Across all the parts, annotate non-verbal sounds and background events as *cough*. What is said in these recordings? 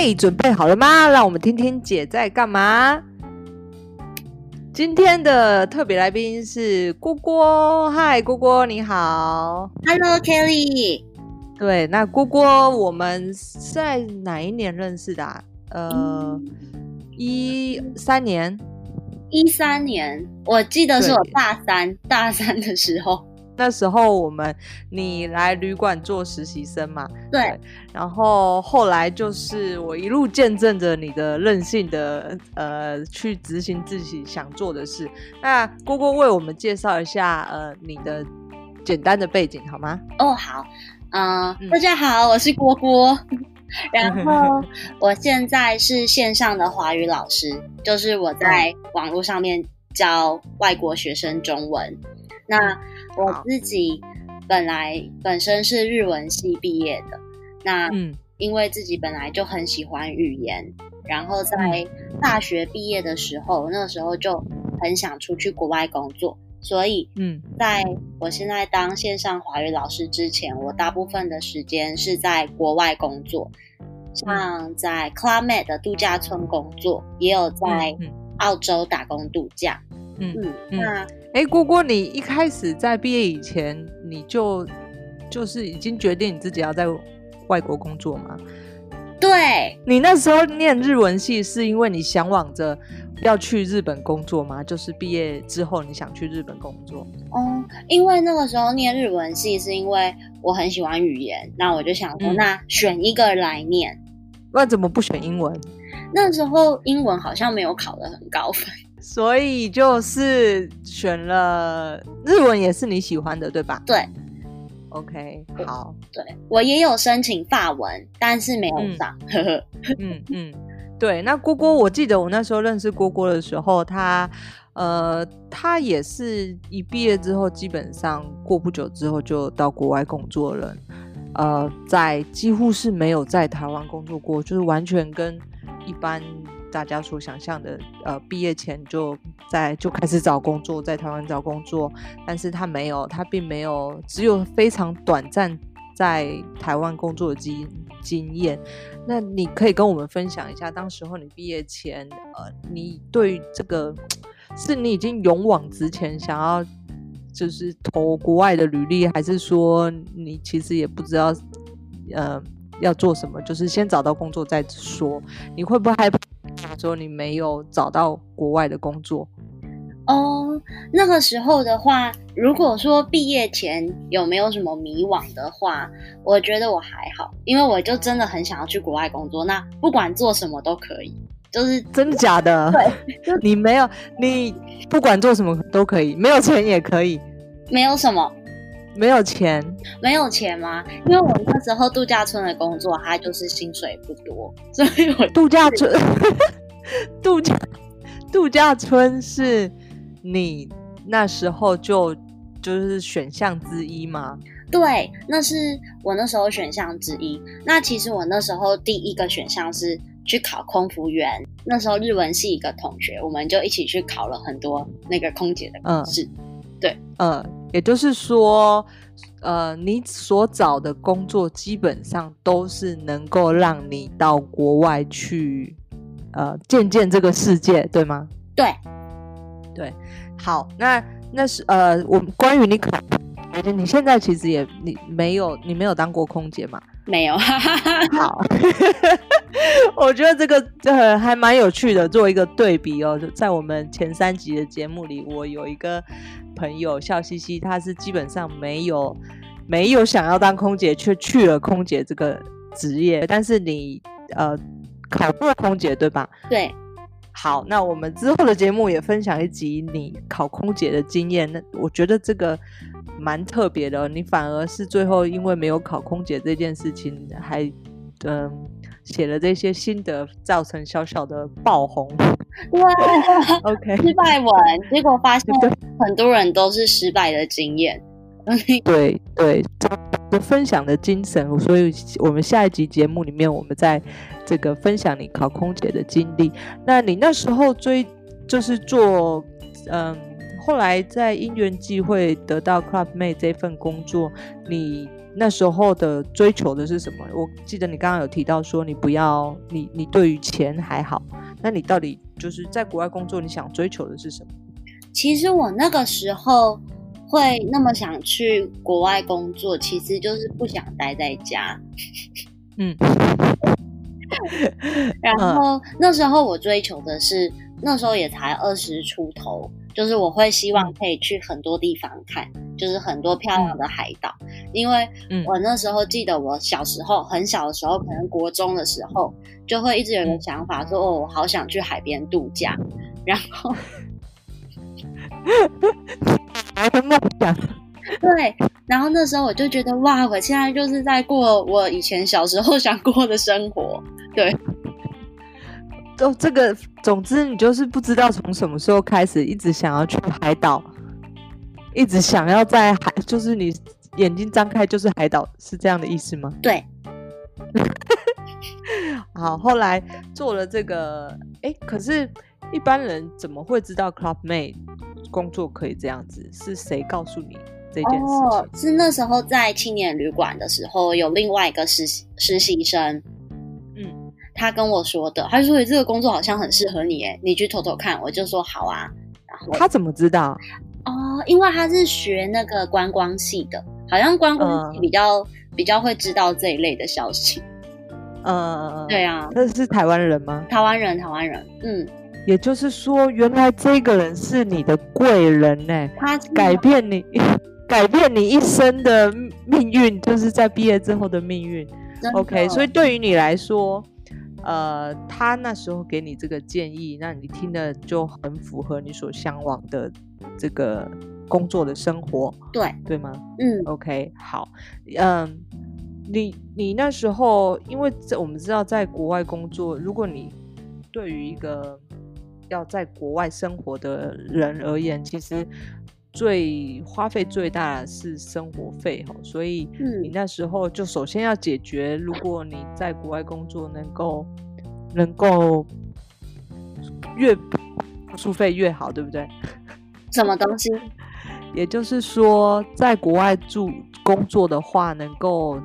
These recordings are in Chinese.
妹准备好了吗？让我们听听姐在干嘛。今天的特别来宾是郭郭，嗨，郭郭你好，Hello Kelly。对，那郭郭我们在哪一年认识的啊？呃，一三年，一三年，我记得是我大三，大三的时候。那时候我们你来旅馆做实习生嘛？对，对。然后后来就是我一路见证着你的任性的呃去执行自己想做的事。那郭郭为我们介绍一下呃你的简单的背景好吗？哦，好。呃、嗯，大家好，我是郭郭。*laughs* 然后我现在是线上的华语老师，就是我在网络上面教外国学生中文。那我自己本来本身是日文系毕业的，那嗯，因为自己本来就很喜欢语言，然后在大学毕业的时候，那时候就很想出去国外工作，所以嗯，在我现在当线上华语老师之前，我大部分的时间是在国外工作，像在 Med 的度假村工作，也有在澳洲打工度假，嗯嗯，那。哎，郭郭，你一开始在毕业以前，你就就是已经决定你自己要在外国工作吗？对，你那时候念日文系，是因为你向往着要去日本工作吗？就是毕业之后你想去日本工作？嗯，因为那个时候念日文系，是因为我很喜欢语言，那我就想说，那选一个来念。嗯，那怎么不选英文？那时候英文好像没有考得很高分。所以就是选了日文，也是你喜欢的，对吧？对，OK，好。对，我也有申请法文，但是没有上。嗯嗯，嗯，对。那郭郭，我记得我那时候认识郭郭的时候，他呃，他也是一毕业之后，基本上过不久之后就到国外工作了。呃，在几乎是没有在台湾工作过，就是完全跟一般。大家所想象的，呃，毕业前就在就开始找工作，在台湾找工作，但是他没有，他并没有，只有非常短暂在台湾工作的经经验。那你可以跟我们分享一下，当时候你毕业前，呃，你对这个是你已经勇往直前，想要就是投国外的履历，还是说你其实也不知道，呃，要做什么，就是先找到工作再说？你会不会害怕？说你没有找到国外的工作哦。那个时候的话，如果说毕业前有没有什么迷惘的话，我觉得我还好，因为我就真的很想要去国外工作。那不管做什么都可以，就是真的假的？对，*laughs* 你没有，你不管做什么都可以，没有钱也可以，没有什么。没有钱，没有钱吗？因为我那时候度假村的工作，它就是薪水不多，*laughs* 所以我度假村，*laughs* 度假度假村是你那时候就就是选项之一吗？对，那是我那时候选项之一。那其实我那时候第一个选项是去考空服员。那时候日文系一个同学，我们就一起去考了很多那个空姐的考试。嗯对，呃，也就是说，呃，你所找的工作基本上都是能够让你到国外去，呃，见见这个世界，对吗？对，对，好，那那是呃，我们关于你考，你现在其实也你没有你没有当过空姐吗？没有，*laughs* 好，*laughs* 我觉得这个呃还蛮有趣的，做一个对比哦。就在我们前三集的节目里，我有一个朋友笑嘻嘻，他是基本上没有没有想要当空姐，却去了空姐这个职业。但是你呃考过空姐对吧？对。好，那我们之后的节目也分享一集你考空姐的经验。那我觉得这个。蛮特别的，你反而是最后因为没有考空姐这件事情，还嗯写了这些心得，造成小小的爆红。哇，*laughs* OK，失败文，结果发现很多人都是失败的经验。对 *laughs* 对，这分享的精神，所以我们下一集节目里面，我们在这个分享你考空姐的经历。那你那时候追就是做嗯。后来在因缘际会得到 Clubmate 这份工作，你那时候的追求的是什么？我记得你刚刚有提到说你不要你你对于钱还好，那你到底就是在国外工作，你想追求的是什么？其实我那个时候会那么想去国外工作，其实就是不想待在家。嗯。*laughs* 然后那时候我追求的是，那时候也才二十出头，就是我会希望可以去很多地方看，就是很多漂亮的海岛。因为我那时候记得我小时候很小的时候，可能国中的时候，就会一直有一个想法说，哦，我好想去海边度假。然后，还有梦想。对，然后那时候我就觉得哇，我现在就是在过我以前小时候想过的生活。对，就这个，总之你就是不知道从什么时候开始，一直想要去海岛，一直想要在海，就是你眼睛张开就是海岛，是这样的意思吗？对。*laughs* 好，后来做了这个，哎，可是一般人怎么会知道 Clubmate 工作可以这样子？是谁告诉你？这件事情？哦，是那时候在青年旅馆的时候，有另外一个实习实习生，嗯，他跟我说的，他就说这个工作好像很适合你，哎，你去偷偷看。我就说好啊。然后他怎么知道？哦，因为他是学那个观光系的，好像观光系比较、嗯、比较会知道这一类的消息。*laughs* 嗯，对啊。那是台湾人吗？台湾人，台湾人。嗯，也就是说，原来这个人是你的贵人呢，他改变你。*laughs* 改变你一生的命运，就是在毕业之后的命运。OK，所以对于你来说，呃，他那时候给你这个建议，那你听的就很符合你所向往的这个工作的生活，对对吗？嗯，OK，好，嗯，你你那时候，因为我们知道，在国外工作，如果你对于一个要在国外生活的人而言，其实。最花费最大的是生活费哈，所以你那时候就首先要解决，如果你在国外工作能够能够越住宿费越好，对不对？*laughs* 什么东西？也就是说，在国外住工作的话，能够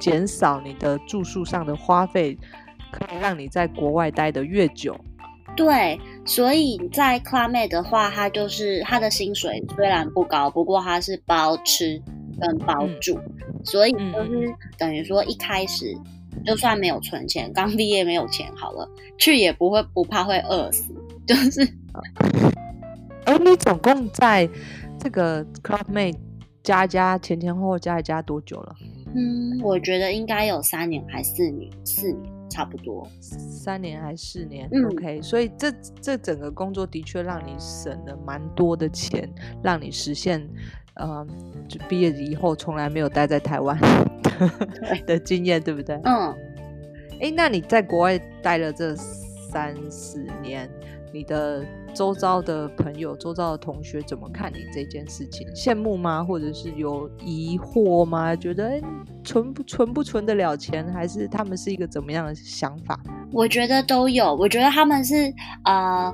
减少你的住宿上的花费，可以让你在国外待得越久。对，所以在 Clubmate 的话，他就是他的薪水虽然不高，不过他是包吃跟包住，嗯、所以就是等于说一开始就算没有存钱，刚毕业没有钱好了，去也不会不怕会饿死，就是。而，*laughs* 你总共在这个 Clubmate 加加前前后后加一加多久了？嗯，我觉得应该有三年还四年，四年。差不多。三年还是四年，嗯，OK，所以这这整个工作的确让你省了蛮多的钱，让你实现，呃，就毕业以后从来没有待在台湾 *laughs* 的经验，对不对？嗯，哎，那你在国外待了这三四年，你的周遭的朋友、周遭的同学怎么看你这件事情？羡慕吗？或者是有疑惑吗？觉得诶存不存不存得了钱？还是他们是一个怎么样的想法？我觉得都有。我觉得他们是呃，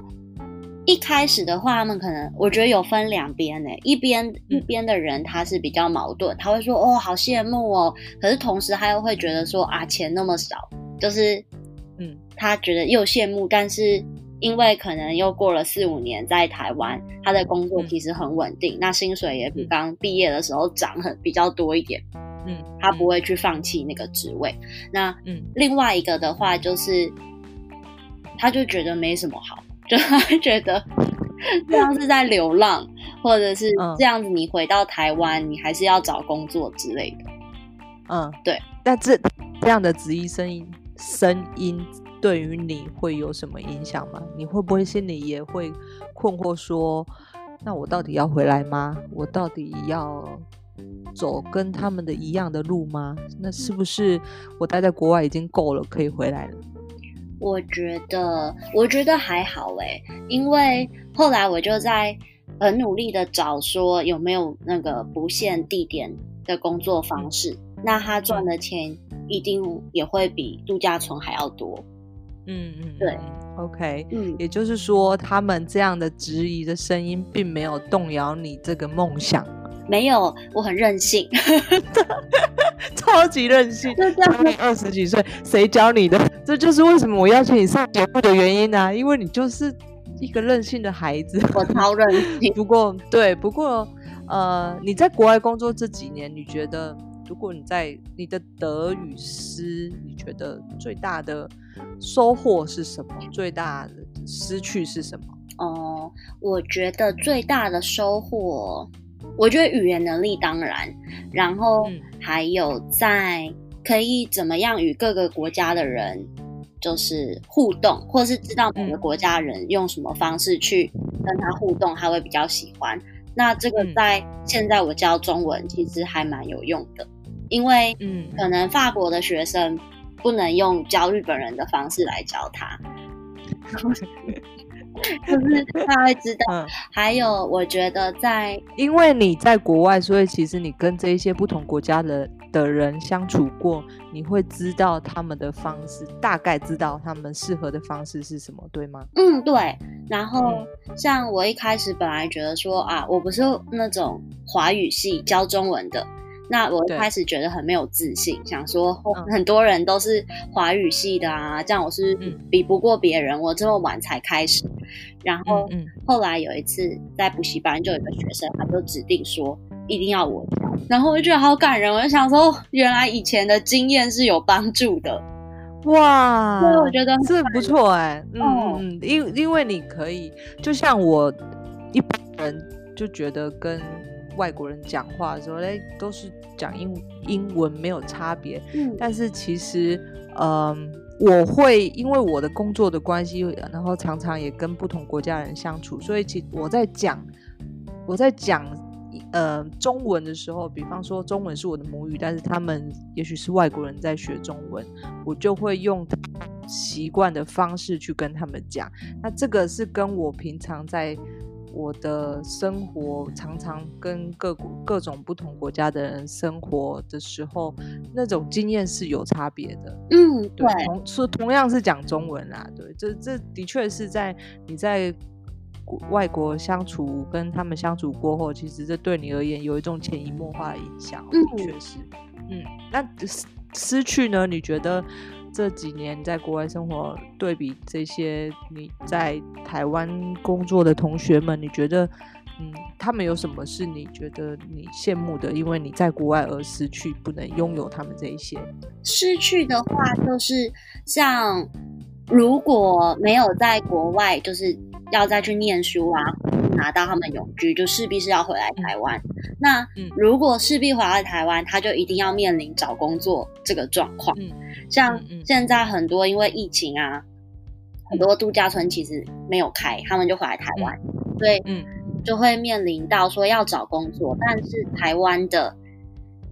一开始的话，他们可能我觉得有分两边呢。一边一边的人他是比较矛盾，他会说哦，好羡慕哦。可是同时他又会觉得说啊，钱那么少，就是嗯，他觉得又羡慕，但是。因为可能又过了四五年在台湾，他的工作其实很稳定，嗯、那薪水也比刚毕业的时候涨很比较多一点。嗯，他不会去放弃那个职位。那嗯，另外一个的话就是，他就觉得没什么好，就他觉得这样是在流浪，或者是这样子，你回到台湾，你还是要找工作之类的。嗯，对。那这这样的职业声音声音。对于你会有什么影响吗？你会不会心里也会困惑说，那我到底要回来吗？我到底要走跟他们的一样的路吗？那是不是我待在国外已经够了，可以回来了？我觉得，我觉得还好诶，因为后来我就在很努力的找说有没有那个不限地点的工作方式，那他赚的钱一定也会比度假村还要多。嗯嗯，对，OK，嗯，也就是说，他们这样的质疑的声音，并没有动摇你这个梦想。没有，我很任性，*laughs* 超级任性。就这二十几岁，谁教你的？这就是为什么我邀请你上节目的原因啊！因为你就是一个任性的孩子。我超任性。*laughs* 不过，对，不过，呃，你在国外工作这几年，你觉得，如果你在你的得与失，你觉得最大的收获是什么？最大的失去是什么？哦，我觉得最大的收获。我觉得语言能力当然，然后还有在可以怎么样与各个国家的人就是互动，或是知道每个国家人用什么方式去跟他互动，他会比较喜欢。那这个在现在我教中文其实还蛮有用的，因为嗯，可能法国的学生不能用教日本人的方式来教他。*laughs* 就是他会知道，嗯、还有我觉得在，因为你在国外，所以其实你跟这一些不同国家的的人相处过，你会知道他们的方式，大概知道他们适合的方式是什么，对吗？嗯，对。然后像我一开始本来觉得说啊，我不是那种华语系教中文的。那我一开始觉得很没有自信，想说很多人都是华语系的啊，嗯、这样我是比不过别人。嗯、我这么晚才开始，然后后来有一次在补习班，就有一个学生，他就指定说一定要我教，然后我就觉得好感人，我就想说，原来以前的经验是有帮助的，哇！所以我觉得这不错哎，嗯嗯，因因为你可以，就像我一般人就觉得跟。外国人讲话的时候，哎，都是讲英英文，没有差别。嗯，但是其实，嗯、呃，我会因为我的工作的关系，然后常常也跟不同国家人相处，所以其我在讲我在讲呃中文的时候，比方说中文是我的母语，但是他们也许是外国人在学中文，我就会用习惯的方式去跟他们讲。那这个是跟我平常在。我的生活常常跟各国各种不同国家的人生活的时候，那种经验是有差别的。嗯，对，对同说同样是讲中文啦，对，这这的确是在你在外国相处跟他们相处过后，其实这对你而言有一种潜移默化的影响，的确是。嗯，那失失去呢？你觉得？这几年在国外生活，对比这些你在台湾工作的同学们，你觉得，嗯，他们有什么是你觉得你羡慕的？因为你在国外而失去，不能拥有他们这一些。失去的话，就是像如果没有在国外，就是要再去念书啊，拿到他们永居，就势必是要回来台湾。嗯、那如果势必回来台湾，他就一定要面临找工作这个状况。嗯。像现在很多因为疫情啊，很多度假村其实没有开，他们就回来台湾，所以嗯，就会面临到说要找工作，但是台湾的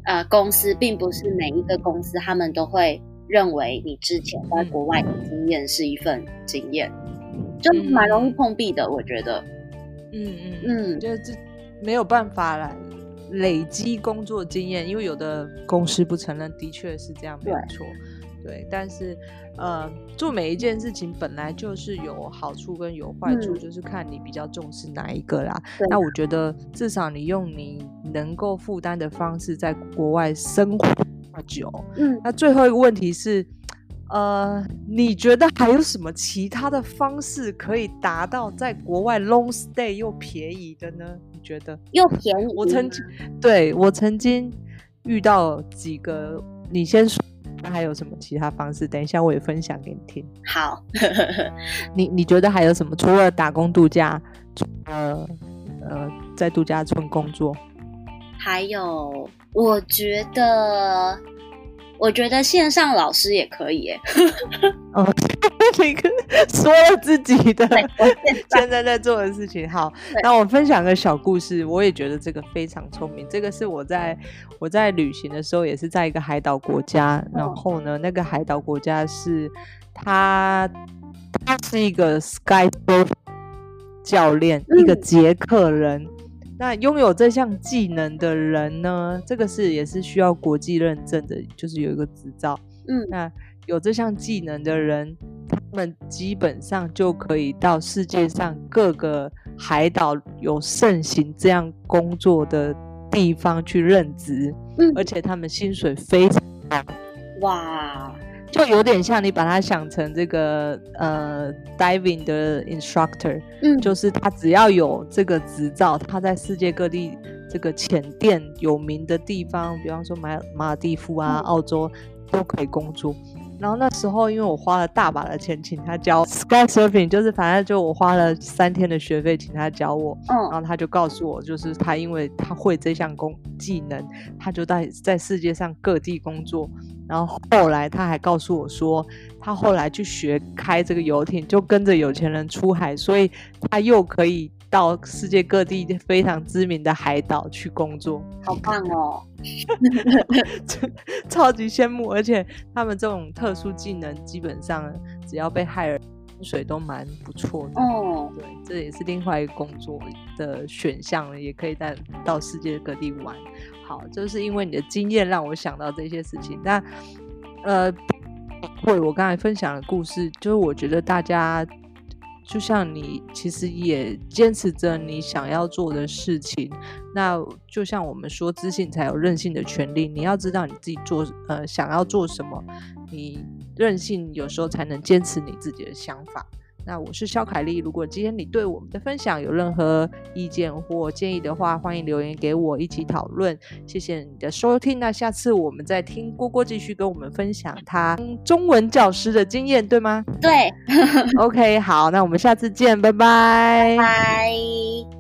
呃公司并不是每一个公司他们都会认为你之前在国外的经验是一份经验，就蛮容易碰壁的，我觉得，嗯嗯嗯，就这没有办法来累积工作经验，因为有的公司不承认，的确是这样，没有错。对，但是，呃，做每一件事情本来就是有好处跟有坏处，嗯、就是看你比较重视哪一个啦。那我觉得，至少你用你能够负担的方式在国外生活久。嗯，那最后一个问题是，呃，你觉得还有什么其他的方式可以达到在国外 long stay 又便宜的呢？你觉得又便宜？我曾经，对，我曾经遇到几个，你先说。那还有什么其他方式？等一下我也分享给你听。好，*laughs* 你你觉得还有什么？除了打工度假，呃呃，在度假村工作，还有，我觉得。我觉得线上老师也可以耶。*laughs* 哦，你跟说了自己的 *laughs* 现在在做的事情。好，那我分享个小故事。我也觉得这个非常聪明。这个是我在我在旅行的时候，也是在一个海岛国家。嗯、然后呢，那个海岛国家是他他是一个 Skype 教练，嗯、一个捷克人。那拥有这项技能的人呢？这个是也是需要国际认证的，就是有一个执照。嗯，那有这项技能的人，他们基本上就可以到世界上各个海岛有盛行这样工作的地方去任职，嗯，而且他们薪水非常高，哇，就有点像你把它想成这个呃 diving 的 instructor，嗯，就是他只要有这个执照，他在世界各地这个潜店有名的地方，比方说马马尔地夫啊、嗯、澳洲都可以工作。然后那时候，因为我花了大把的钱请他教 sky surfing，就是反正就我花了三天的学费请他教我。嗯，然后他就告诉我，就是他因为他会这项工技能，他就在在世界上各地工作。然后后来他还告诉我说，他后来去学开这个游艇，就跟着有钱人出海，所以他又可以。到世界各地非常知名的海岛去工作，好棒哦！*laughs* 超级羡慕，而且他们这种特殊技能，基本上只要被害人水都蛮不错的。哦，对，这也是另外一个工作的选项，也可以在到世界各地玩。好，就是因为你的经验让我想到这些事情。那呃，会我刚才分享的故事，就是我觉得大家。就像你其实也坚持着你想要做的事情，那就像我们说，知性才有任性的权利。你要知道你自己做呃想要做什么，你任性有时候才能坚持你自己的想法。那我是肖凯丽，如果今天你对我们的分享有任何意见或建议的话，欢迎留言给我一起讨论。谢谢你的收听，那下次我们再听郭郭继续跟我们分享他中文教师的经验，对吗？对。*laughs* OK，好，那我们下次见，拜拜。拜拜。